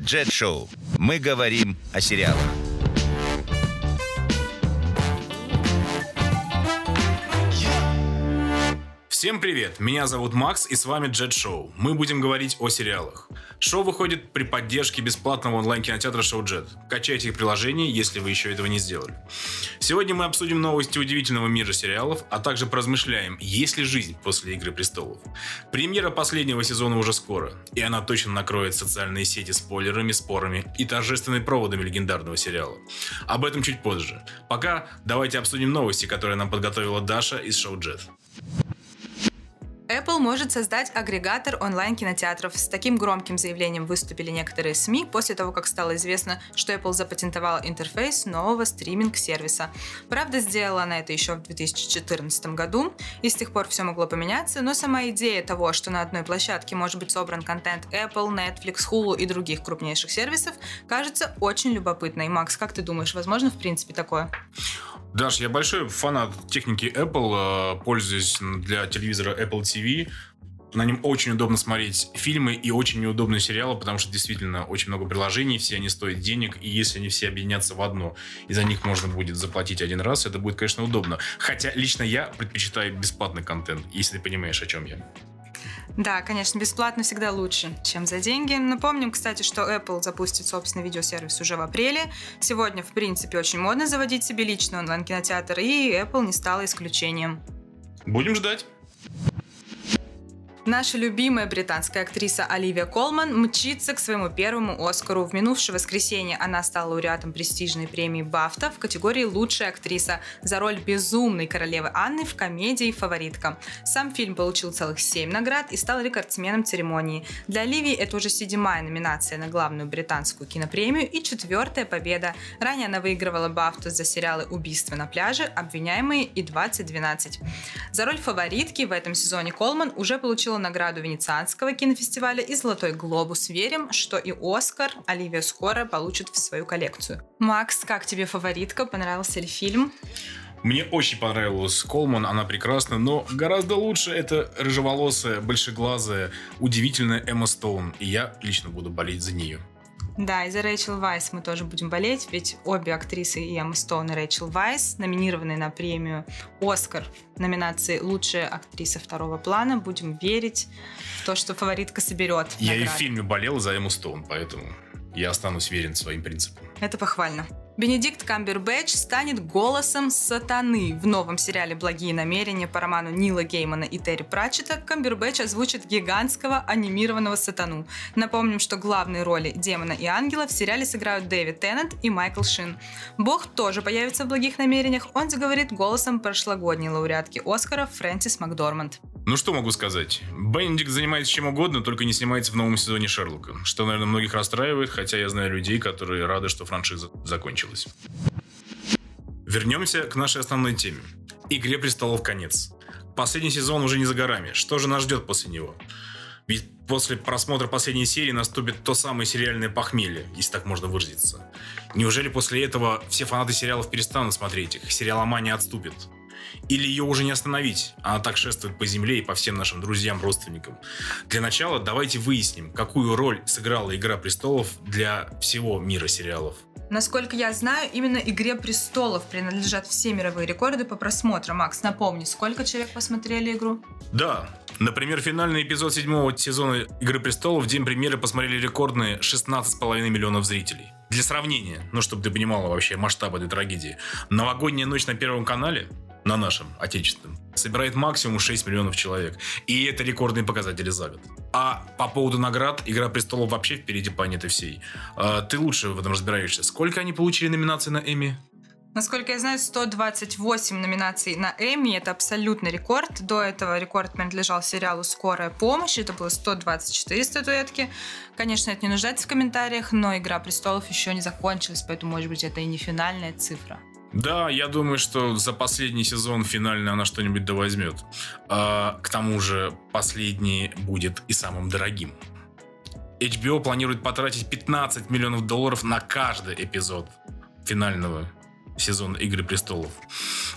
Джет Шоу. Мы говорим о сериалах. Всем привет! Меня зовут Макс и с вами Джет Шоу. Мы будем говорить о сериалах. Шоу выходит при поддержке бесплатного онлайн-кинотеатра Шоу Джет. Качайте их приложение, если вы еще этого не сделали. Сегодня мы обсудим новости удивительного мира сериалов, а также поразмышляем, есть ли жизнь после Игры Престолов. Премьера последнего сезона уже скоро, и она точно накроет социальные сети спойлерами, спорами и торжественными проводами легендарного сериала. Об этом чуть позже. Пока давайте обсудим новости, которые нам подготовила Даша из Шоу Джет. Apple может создать агрегатор онлайн-кинотеатров. С таким громким заявлением выступили некоторые СМИ после того, как стало известно, что Apple запатентовала интерфейс нового стриминг-сервиса. Правда, сделала она это еще в 2014 году, и с тех пор все могло поменяться, но сама идея того, что на одной площадке может быть собран контент Apple, Netflix, Hulu и других крупнейших сервисов, кажется очень любопытной. Макс, как ты думаешь, возможно в принципе такое? Даш, я большой фанат техники Apple, э, пользуюсь для телевизора Apple TV. На нем очень удобно смотреть фильмы и очень неудобные сериалы, потому что действительно очень много приложений, все они стоят денег, и если они все объединятся в одно, и за них можно будет заплатить один раз, это будет, конечно, удобно. Хотя лично я предпочитаю бесплатный контент, если ты понимаешь, о чем я. Да, конечно, бесплатно всегда лучше, чем за деньги. Напомним, кстати, что Apple запустит собственный видеосервис уже в апреле. Сегодня, в принципе, очень модно заводить себе личный онлайн-кинотеатр, и Apple не стала исключением. Будем ждать. Наша любимая британская актриса Оливия Колман мчится к своему первому Оскару. В минувшее воскресенье она стала лауреатом престижной премии Бафта в категории «Лучшая актриса» за роль безумной королевы Анны в комедии «Фаворитка». Сам фильм получил целых семь наград и стал рекордсменом церемонии. Для Оливии это уже седьмая номинация на главную британскую кинопремию и четвертая победа. Ранее она выигрывала Бафту за сериалы «Убийство на пляже», «Обвиняемые» и «2012». За роль фаворитки в этом сезоне Колман уже получила награду Венецианского кинофестиваля и Золотой глобус. Верим, что и Оскар Оливия скоро получит в свою коллекцию. Макс, как тебе фаворитка? Понравился ли фильм? Мне очень понравилась Колман, она прекрасна, но гораздо лучше это рыжеволосая, большеглазая, удивительная Эмма Стоун, и я лично буду болеть за нее. Да, и за Рэйчел Вайс мы тоже будем болеть, ведь обе актрисы, и Эмма Стоун и Рэйчел Вайс, номинированы на премию «Оскар» в номинации «Лучшая актриса второго плана». Будем верить в то, что фаворитка соберет Я награды. и в фильме болел за Эмму Стоун, поэтому я останусь верен своим принципам. Это похвально. Бенедикт Камбербэтч станет голосом сатаны. В новом сериале «Благие намерения» по роману Нила Геймана и Терри Пратчета Камбербэтч озвучит гигантского анимированного сатану. Напомним, что главные роли демона и ангела в сериале сыграют Дэвид Теннант и Майкл Шин. Бог тоже появится в «Благих намерениях», он заговорит голосом прошлогодней лауреатки Оскара Фрэнсис Макдорманд. Ну что могу сказать? Бенедикт занимается чем угодно, только не снимается в новом сезоне Шерлока. Что, наверное, многих расстраивает, хотя я знаю людей, которые рады, что франшиза закончилась закончилась. Вернемся к нашей основной теме. Игре престолов конец. Последний сезон уже не за горами. Что же нас ждет после него? Ведь после просмотра последней серии наступит то самое сериальное похмелье, если так можно выразиться. Неужели после этого все фанаты сериалов перестанут смотреть их, сериаломания отступит? Или ее уже не остановить? Она так шествует по земле и по всем нашим друзьям, родственникам. Для начала давайте выясним, какую роль сыграла «Игра престолов» для всего мира сериалов. Насколько я знаю, именно «Игре престолов» принадлежат все мировые рекорды по просмотрам. Макс, напомни, сколько человек посмотрели игру? Да, Например, финальный эпизод седьмого сезона «Игры престолов» в день премьеры посмотрели рекордные 16,5 миллионов зрителей. Для сравнения, ну чтобы ты понимала вообще масштаб этой трагедии, новогодняя ночь на Первом канале на нашем, отечественном, собирает максимум 6 миллионов человек. И это рекордные показатели за год. А по поводу наград, «Игра престолов» вообще впереди планеты всей. А, ты лучше в этом разбираешься. Сколько они получили номинаций на Эми? Насколько я знаю, 128 номинаций на Эми. Это абсолютный рекорд. До этого рекорд принадлежал сериалу «Скорая помощь». Это было 124 статуэтки. Конечно, это не нуждается в комментариях, но «Игра престолов» еще не закончилась, поэтому, может быть, это и не финальная цифра. Да, я думаю, что за последний сезон финально она что-нибудь да. А, к тому же, последний будет и самым дорогим. HBO планирует потратить 15 миллионов долларов на каждый эпизод финального сезона «Игры престолов».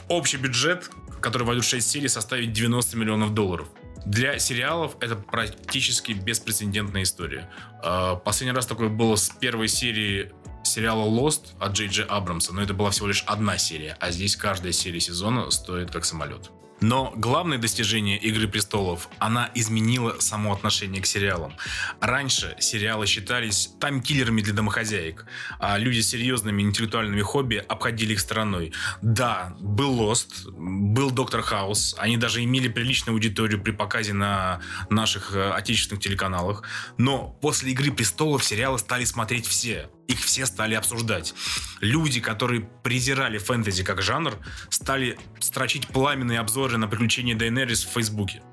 Общий бюджет, который войдет в 6 серий, составит 90 миллионов долларов. Для сериалов это практически беспрецедентная история. А, последний раз такое было с первой серии сериала Lost от Джей Джей Абрамса, но это была всего лишь одна серия, а здесь каждая серия сезона стоит как самолет. Но главное достижение «Игры престолов» — она изменила само отношение к сериалам. Раньше сериалы считались таймкиллерами для домохозяек, а люди с серьезными интеллектуальными хобби обходили их стороной. Да, был Lost, был Доктор Хаус, они даже имели приличную аудиторию при показе на наших э, отечественных телеканалах, но после «Игры престолов» сериалы стали смотреть все их все стали обсуждать. Люди, которые презирали фэнтези как жанр, стали строчить пламенные обзоры на приключения Дейнерис в Фейсбуке.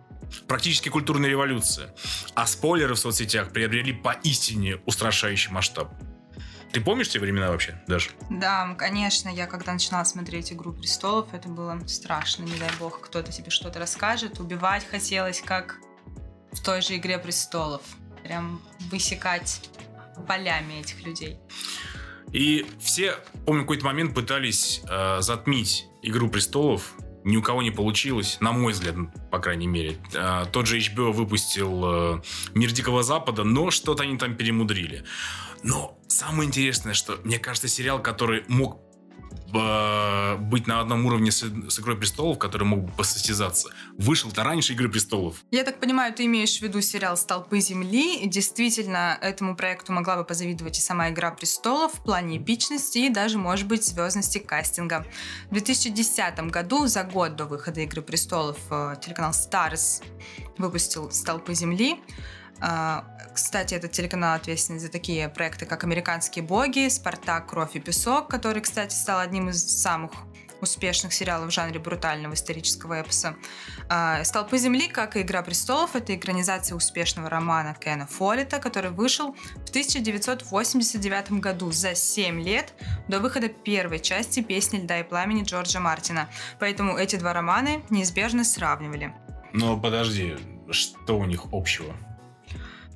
Практически культурная революция. А спойлеры в соцсетях приобрели поистине устрашающий масштаб. Ты помнишь те времена вообще даже? Да, конечно. Я когда начинала смотреть «Игру престолов», это было страшно. Не дай бог, кто-то тебе что-то расскажет. Убивать хотелось, как в той же «Игре престолов». Прям высекать полями этих людей. И все, помню, какой-то момент пытались э, затмить «Игру престолов», ни у кого не получилось, на мой взгляд, по крайней мере. Э, тот же HBO выпустил э, «Мир Дикого Запада», но что-то они там перемудрили. Но самое интересное, что, мне кажется, сериал, который мог быть на одном уровне с, с «Игрой престолов», который мог бы посостязаться, вышел-то раньше «Игры престолов». Я так понимаю, ты имеешь в виду сериал «Столпы земли». Действительно, этому проекту могла бы позавидовать и сама «Игра престолов» в плане эпичности и даже, может быть, звездности кастинга. В 2010 году, за год до выхода «Игры престолов», э, телеканал Stars выпустил «Столпы земли». А, кстати, этот телеканал ответственен за такие проекты, как «Американские боги», «Спартак. Кровь и песок», который, кстати, стал одним из самых успешных сериалов в жанре брутального исторического эпоса. А, «Столпы земли», как и «Игра престолов», это экранизация успешного романа Кена Фоллета, который вышел в 1989 году, за 7 лет до выхода первой части «Песни льда и пламени» Джорджа Мартина. Поэтому эти два романа неизбежно сравнивали. Но подожди, что у них общего?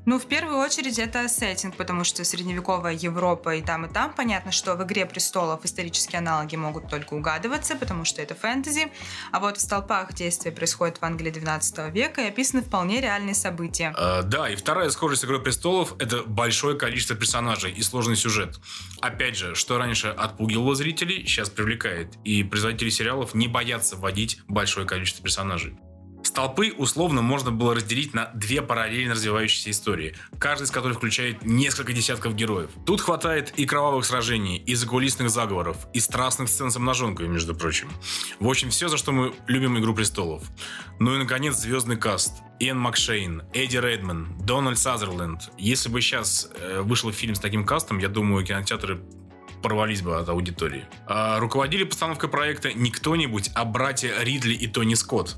Ну, в первую очередь, это сеттинг, потому что средневековая Европа и там, и там. Понятно, что в «Игре престолов» исторические аналоги могут только угадываться, потому что это фэнтези. А вот в «Столпах» действие происходит в Англии 12 века и описаны вполне реальные события. А, да, и вторая схожесть с «Игрой престолов» — это большое количество персонажей и сложный сюжет. Опять же, что раньше отпугивало зрителей, сейчас привлекает. И производители сериалов не боятся вводить большое количество персонажей. Столпы условно можно было разделить на две параллельно развивающиеся истории, каждая из которых включает несколько десятков героев. Тут хватает и кровавых сражений, и закулисных заговоров, и страстных сцен с обнаженкой, между прочим. В общем, все, за что мы любим «Игру престолов». Ну и, наконец, звездный каст. Иэн Макшейн, Эдди Редман, Дональд Сазерленд. Если бы сейчас э, вышел фильм с таким кастом, я думаю, кинотеатры порвались бы от аудитории. А руководили постановкой проекта не кто-нибудь, а братья Ридли и Тони Скотт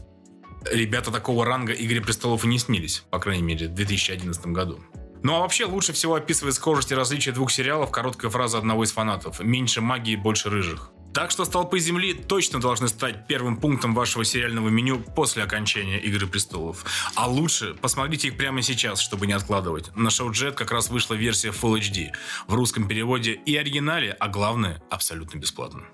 ребята такого ранга «Игре престолов» и не снились, по крайней мере, в 2011 году. Ну а вообще лучше всего описывает схожесть и различия двух сериалов короткая фраза одного из фанатов «Меньше магии, больше рыжих». Так что «Столпы Земли» точно должны стать первым пунктом вашего сериального меню после окончания «Игры престолов». А лучше посмотрите их прямо сейчас, чтобы не откладывать. На шоу Jet как раз вышла версия Full HD в русском переводе и оригинале, а главное, абсолютно бесплатно.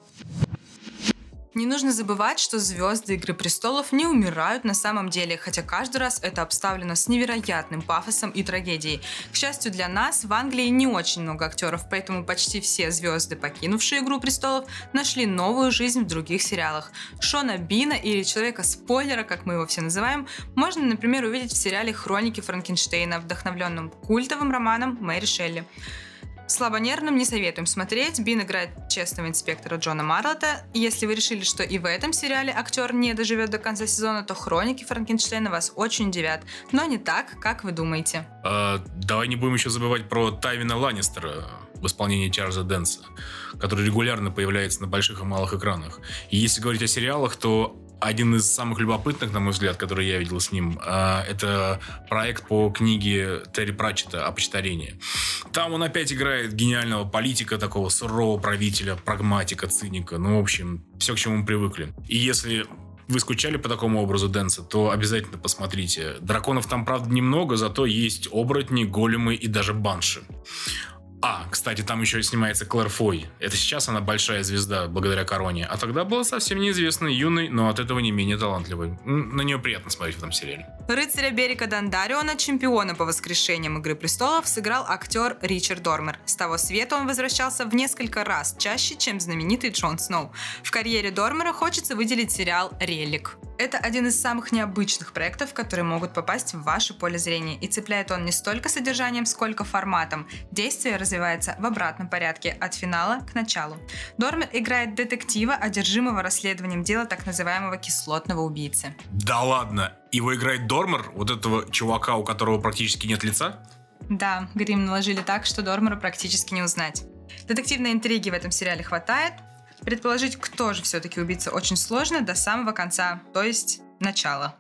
Не нужно забывать, что звезды Игры престолов не умирают на самом деле, хотя каждый раз это обставлено с невероятным пафосом и трагедией. К счастью для нас, в Англии не очень много актеров, поэтому почти все звезды, покинувшие Игру престолов, нашли новую жизнь в других сериалах. Шона Бина или Человека-спойлера, как мы его все называем, можно, например, увидеть в сериале «Хроники Франкенштейна», вдохновленном культовым романом Мэри Шелли. Слабонервным не советуем смотреть. Бин играет честного инспектора Джона Марлота. Если вы решили, что и в этом сериале актер не доживет до конца сезона, то хроники Франкенштейна вас очень удивят. Но не так, как вы думаете. А, давай не будем еще забывать про Тайвина Ланнистера в исполнении Чарльза Дэнса, который регулярно появляется на больших и малых экранах. И если говорить о сериалах, то один из самых любопытных, на мой взгляд, который я видел с ним, а, это проект по книге Терри Пратчета о почтарении. Там он опять играет гениального политика, такого сурового правителя, прагматика, циника. Ну, в общем, все, к чему мы привыкли. И если вы скучали по такому образу Дэнса, то обязательно посмотрите. Драконов там, правда, немного, зато есть оборотни, големы и даже банши. А, кстати, там еще снимается Клэр Фой. Это сейчас она большая звезда благодаря короне. А тогда была совсем неизвестной, юной, но от этого не менее талантливой. На нее приятно смотреть в этом сериале. Рыцаря Берика Дандариона, чемпиона по воскрешениям Игры престолов, сыграл актер Ричард Дормер. С того света он возвращался в несколько раз, чаще, чем знаменитый Джон Сноу. В карьере Дормера хочется выделить сериал «Релик». Это один из самых необычных проектов, которые могут попасть в ваше поле зрения. И цепляет он не столько содержанием, сколько форматом. Действие развивается в обратном порядке, от финала к началу. Дормер играет детектива, одержимого расследованием дела так называемого кислотного убийцы. Да ладно? Его играет Дормер, вот этого чувака, у которого практически нет лица? Да, грим наложили так, что Дормера практически не узнать. Детективной интриги в этом сериале хватает, Предположить, кто же все-таки убийца, очень сложно до самого конца, то есть начала.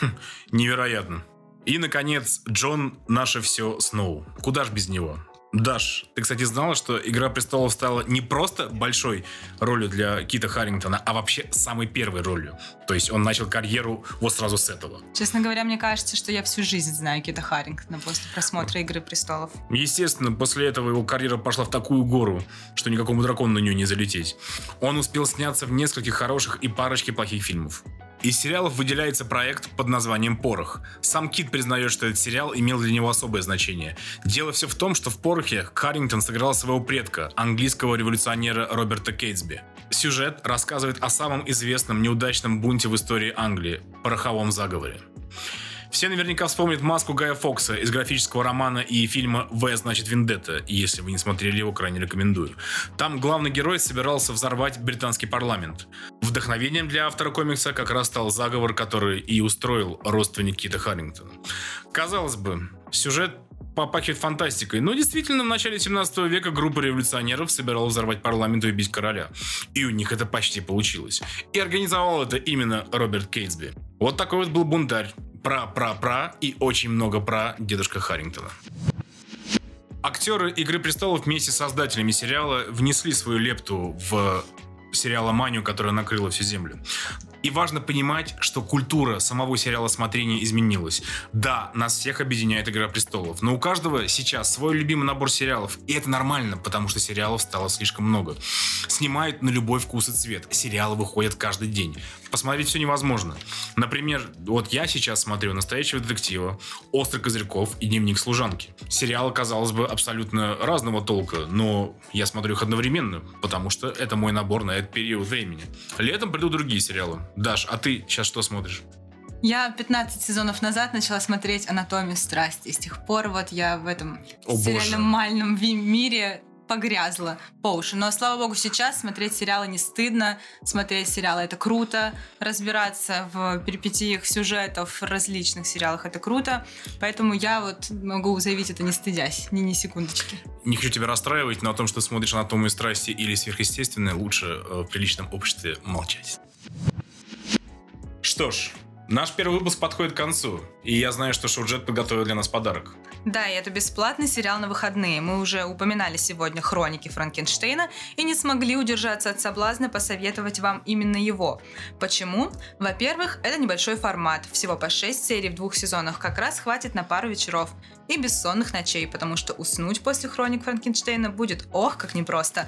Хм, невероятно. И, наконец, Джон «Наше все Сноу». Куда ж без него? Даш, ты, кстати, знала, что «Игра престолов» стала не просто большой ролью для Кита Харрингтона, а вообще самой первой ролью. То есть он начал карьеру вот сразу с этого. Честно говоря, мне кажется, что я всю жизнь знаю Кита Харрингтона после просмотра «Игры престолов». Естественно, после этого его карьера пошла в такую гору, что никакому дракону на нее не залететь. Он успел сняться в нескольких хороших и парочке плохих фильмов. Из сериалов выделяется проект под названием «Порох». Сам Кит признает, что этот сериал имел для него особое значение. Дело все в том, что в «Порохе» Каррингтон сыграл своего предка, английского революционера Роберта Кейтсби. Сюжет рассказывает о самом известном неудачном бунте в истории Англии – пороховом заговоре. Все наверняка вспомнят маску Гая Фокса из графического романа и фильма «В, значит, Вендетта», если вы не смотрели его, крайне рекомендую. Там главный герой собирался взорвать британский парламент. Вдохновением для автора комикса как раз стал заговор, который и устроил родственник Кита Харрингтона. Казалось бы, сюжет попахивает фантастикой. Но действительно, в начале 17 века группа революционеров собиралась взорвать парламент и убить короля. И у них это почти получилось. И организовал это именно Роберт Кейтсби. Вот такой вот был бунтарь пра-пра-пра и очень много про дедушка Харрингтона. Актеры «Игры престолов» вместе с создателями сериала внесли свою лепту в сериала «Манию», которая накрыла всю землю. И важно понимать, что культура самого сериала смотрения изменилась. Да, нас всех объединяет «Игра престолов», но у каждого сейчас свой любимый набор сериалов. И это нормально, потому что сериалов стало слишком много. Снимают на любой вкус и цвет. Сериалы выходят каждый день. Посмотреть все невозможно. Например, вот я сейчас смотрю «Настоящего детектива», «Острый козырьков» и «Дневник служанки». Сериалы, казалось бы, абсолютно разного толка, но я смотрю их одновременно, потому что это мой набор на этот период времени. Летом придут другие сериалы. Даш, а ты сейчас что смотришь? Я 15 сезонов назад начала смотреть «Анатомию страсти». И с тех пор вот я в этом О, сериальном мальном мире погрязла по уши. Но, слава богу, сейчас смотреть сериалы не стыдно. Смотреть сериалы — это круто. Разбираться в перипетиях сюжетов в различных сериалах — это круто. Поэтому я вот могу заявить это не стыдясь, ни ни секундочки. Не хочу тебя расстраивать, но о том, что смотришь «Анатомию страсти» или «Сверхъестественное», лучше э, в приличном обществе молчать. Что ж, наш первый выпуск подходит к концу, и я знаю, что Шоуджет подготовил для нас подарок. Да, и это бесплатный сериал на выходные. Мы уже упоминали сегодня хроники Франкенштейна и не смогли удержаться от соблазна посоветовать вам именно его. Почему? Во-первых, это небольшой формат, всего по 6 серий в двух сезонах, как раз хватит на пару вечеров и бессонных ночей, потому что уснуть после хроник Франкенштейна будет ох, как непросто.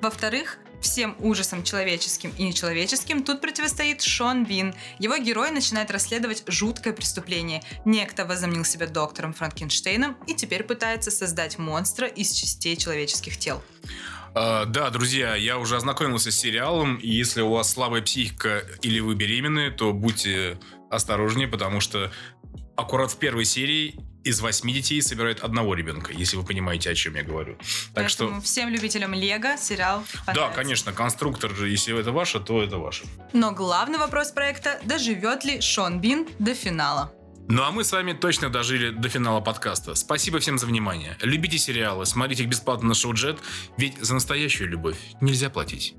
Во-вторых, всем ужасам человеческим и нечеловеческим тут противостоит Шон Бин. Его герой начинает расследовать жуткое преступление. Некто возомнил себя доктором Франкенштейном и теперь пытается создать монстра из частей человеческих тел. Uh, да, друзья, я уже ознакомился с сериалом, и если у вас слабая психика или вы беременны, то будьте осторожнее, потому что аккурат в первой серии из восьми детей собирают одного ребенка, если вы понимаете, о чем я говорю. Так Поэтому что всем любителям Лего сериал Да, конечно, конструктор же, если это ваше, то это ваше. Но главный вопрос проекта – доживет ли Шон Бин до финала? Ну а мы с вами точно дожили до финала подкаста. Спасибо всем за внимание. Любите сериалы, смотрите их бесплатно на Шоу Джет, ведь за настоящую любовь нельзя платить.